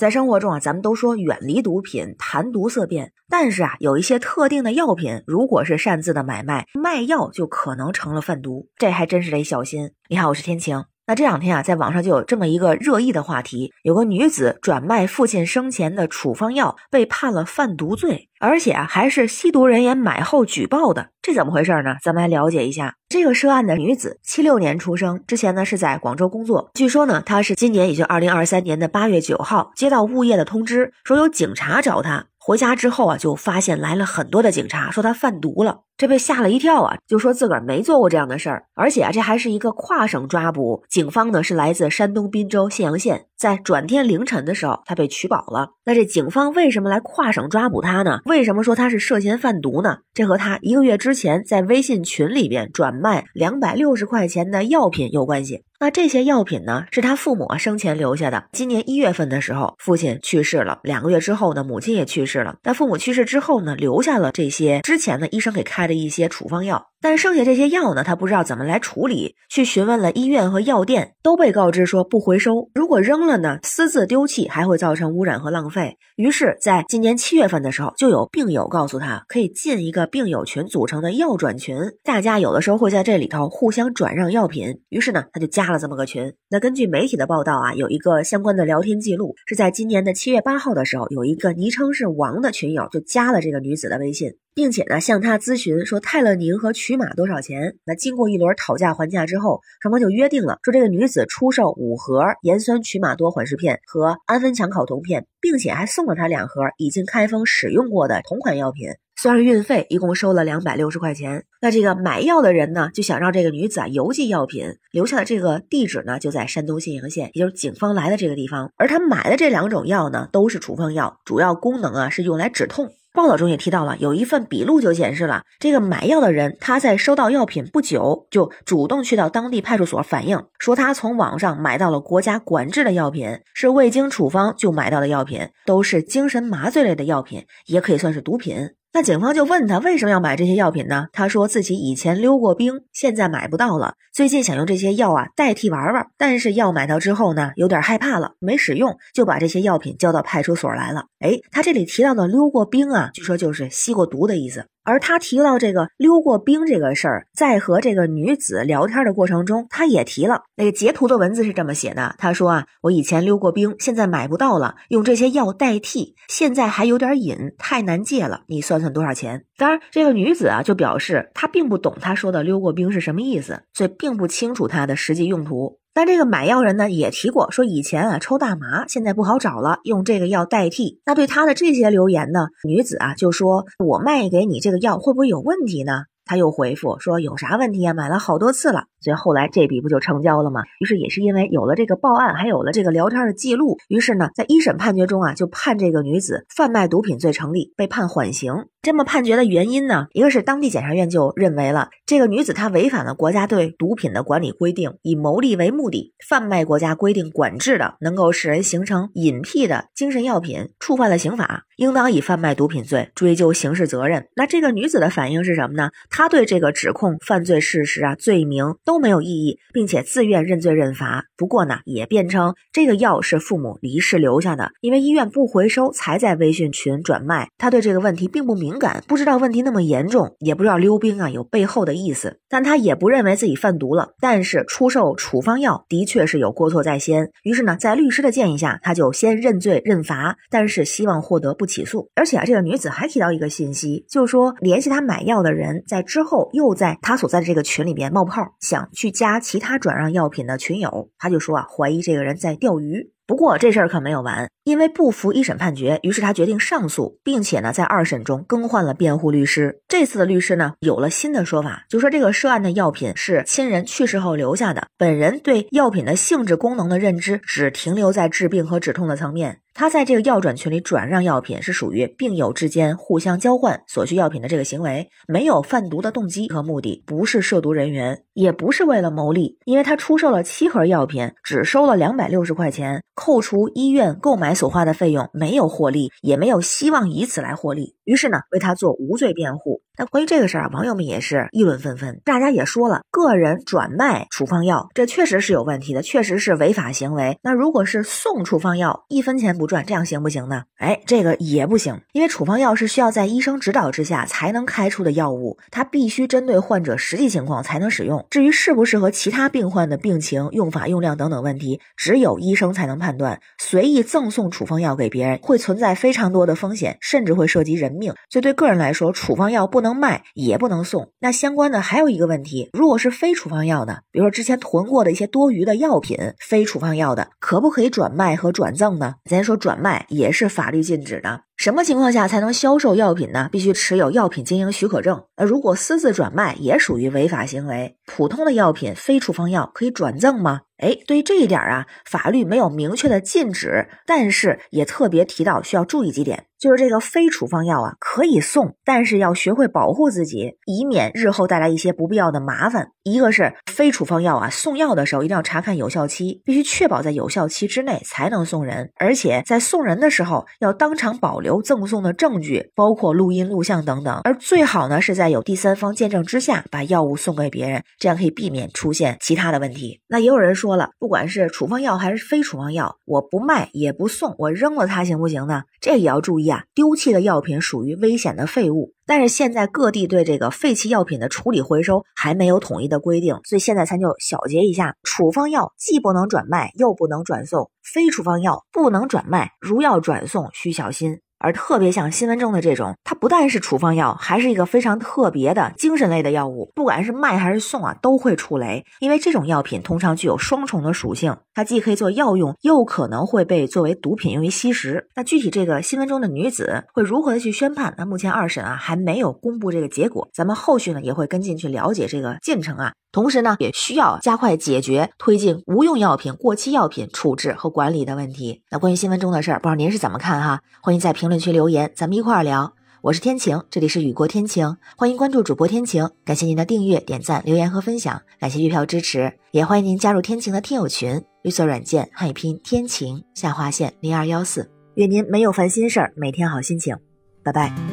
在生活中啊，咱们都说远离毒品，谈毒色变。但是啊，有一些特定的药品，如果是擅自的买卖，卖药就可能成了贩毒，这还真是得小心。你好，我是天晴。那这两天啊，在网上就有这么一个热议的话题：有个女子转卖父亲生前的处方药，被判了贩毒罪，而且啊，还是吸毒人员买后举报的，这怎么回事呢？咱们来了解一下。这个涉案的女子，七六年出生，之前呢是在广州工作。据说呢，她是今年，也就二零二三年的八月九号，接到物业的通知，说有警察找她。回家之后啊，就发现来了很多的警察，说他贩毒了，这被吓了一跳啊，就说自个儿没做过这样的事儿，而且啊，这还是一个跨省抓捕。警方呢是来自山东滨州信阳县，在转天凌晨的时候，他被取保了。那这警方为什么来跨省抓捕他呢？为什么说他是涉嫌贩毒呢？这和他一个月之前在微信群里边转卖两百六十块钱的药品有关系。那这些药品呢，是他父母生前留下的。今年一月份的时候，父亲去世了，两个月之后呢，母亲也去世了。那父母去世之后呢，留下了这些之前呢医生给开的的一些处方药。但剩下这些药呢，他不知道怎么来处理，去询问了医院和药店，都被告知说不回收。如果扔了呢，私自丢弃还会造成污染和浪费。于是，在今年七月份的时候，就有病友告诉他，可以进一个病友群组成的药转群，大家有的时候会在这里头互相转让药品。于是呢，他就加了这么个群。那根据媒体的报道啊，有一个相关的聊天记录，是在今年的七月八号的时候，有一个昵称是王的群友就加了这个女子的微信。并且呢，向他咨询说泰勒宁和曲马多少钱？那经过一轮讨价还价之后，双方就约定了，说这个女子出售五盒盐酸曲马多缓释片和氨酚羟考酮片，并且还送了他两盒已经开封使用过的同款药品，算是运费，一共收了两百六十块钱。那这个买药的人呢，就想让这个女子啊邮寄药品，留下的这个地址呢就在山东信阳县，也就是警方来的这个地方。而他买的这两种药呢，都是处方药，主要功能啊是用来止痛。报道中也提到了，有一份笔录就显示了，这个买药的人他在收到药品不久，就主动去到当地派出所反映，说他从网上买到了国家管制的药品，是未经处方就买到的药品，都是精神麻醉类的药品，也可以算是毒品。那警方就问他为什么要买这些药品呢？他说自己以前溜过冰，现在买不到了，最近想用这些药啊代替玩玩，但是药买到之后呢，有点害怕了，没使用，就把这些药品交到派出所来了。诶，他这里提到的溜过冰啊，据说就是吸过毒的意思。而他提到这个溜过冰这个事儿，在和这个女子聊天的过程中，他也提了那个截图的文字是这么写的：他说啊，我以前溜过冰，现在买不到了，用这些药代替，现在还有点瘾，太难戒了。你算算多少钱？当然，这个女子啊就表示她并不懂他说的溜过冰是什么意思，所以并不清楚它的实际用途。但这个买药人呢也提过，说以前啊抽大麻，现在不好找了，用这个药代替。那对他的这些留言呢，女子啊就说：“我卖给你这个药会不会有问题呢？”他又回复说：“有啥问题啊？买了好多次了。”所以后来这笔不就成交了吗？于是也是因为有了这个报案，还有了这个聊天的记录，于是呢，在一审判决中啊，就判这个女子贩卖毒品罪成立，被判缓刑。这么判决的原因呢，一个是当地检察院就认为了这个女子她违反了国家对毒品的管理规定，以牟利为目的贩卖国家规定管制的能够使人形成瘾癖的精神药品，触犯了刑法，应当以贩卖毒品罪追究刑事责任。那这个女子的反应是什么呢？她对这个指控犯罪事实啊、罪名。都没有异议，并且自愿认罪认罚。不过呢，也辩称这个药是父母离世留下的，因为医院不回收，才在微信群转卖。她对这个问题并不明敏感，不知道问题那么严重，也不知道溜冰啊有背后的意思。但他也不认为自己贩毒了。但是出售处方药的确是有过错在先。于是呢，在律师的建议下，他就先认罪认罚，但是希望获得不起诉。而且啊，这个女子还提到一个信息，就是说联系他买药的人在之后又在他所在的这个群里面冒泡，想。去加其他转让药品的群友，他就说啊，怀疑这个人在钓鱼。不过这事儿可没有完，因为不服一审判决，于是他决定上诉，并且呢，在二审中更换了辩护律师。这次的律师呢，有了新的说法，就说这个涉案的药品是亲人去世后留下的，本人对药品的性质功能的认知只停留在治病和止痛的层面。他在这个药转群里转让药品，是属于病友之间互相交换所需药品的这个行为，没有贩毒的动机和目的，不是涉毒人员，也不是为了牟利。因为他出售了七盒药品，只收了两百六十块钱。扣除医院购买所花的费用，没有获利，也没有希望以此来获利。于是呢，为他做无罪辩护。那关于这个事儿啊，网友们也是议论纷纷。大家也说了，个人转卖处方药，这确实是有问题的，确实是违法行为。那如果是送处方药，一分钱不赚，这样行不行呢？哎，这个也不行，因为处方药是需要在医生指导之下才能开出的药物，它必须针对患者实际情况才能使用。至于适不适合其他病患的病情、用法、用量等等问题，只有医生才能判断。随意赠送处方药给别人，会存在非常多的风险，甚至会涉及人命。所以对个人来说，处方药不能卖，也不能送。那相关的还有一个问题，如果是非处方药的，比如说之前囤过的一些多余的药品，非处方药的，可不可以转卖和转赠呢？咱说转卖也是法律禁止的。什么情况下才能销售药品呢？必须持有药品经营许可证。那如果私自转卖，也属于违法行为。普通的药品，非处方药可以转赠吗？哎，对于这一点啊，法律没有明确的禁止，但是也特别提到需要注意几点。就是这个非处方药啊，可以送，但是要学会保护自己，以免日后带来一些不必要的麻烦。一个是非处方药啊，送药的时候一定要查看有效期，必须确保在有效期之内才能送人，而且在送人的时候要当场保留赠送的证据，包括录音、录像等等。而最好呢是在有第三方见证之下把药物送给别人，这样可以避免出现其他的问题。那也有人说说了，不管是处方药还是非处方药，我不卖也不送，我扔了它行不行呢？这也要注意啊。丢弃的药品属于危险的废物，但是现在各地对这个废弃药品的处理回收还没有统一的规定，所以现在咱就小结一下：处方药既不能转卖，又不能转送；非处方药不能转卖，如要转送需小心。而特别像新闻中的这种，它不但是处方药，还是一个非常特别的精神类的药物。不管是卖还是送啊，都会出雷，因为这种药品通常具有双重的属性，它既可以做药用，又可能会被作为毒品用于吸食。那具体这个新闻中的女子会如何的去宣判？那目前二审啊还没有公布这个结果，咱们后续呢也会跟进去了解这个进程啊。同时呢，也需要加快解决、推进无用药品、过期药品处置和管理的问题。那关于新闻中的事儿，不知道您是怎么看哈？欢迎在评评论区留言，咱们一块儿聊。我是天晴，这里是雨过天晴，欢迎关注主播天晴。感谢您的订阅、点赞、留言和分享，感谢月票支持，也欢迎您加入天晴的听友群。绿色软件汉语拼天晴下划线零二幺四，愿您没有烦心事儿，每天好心情。拜拜。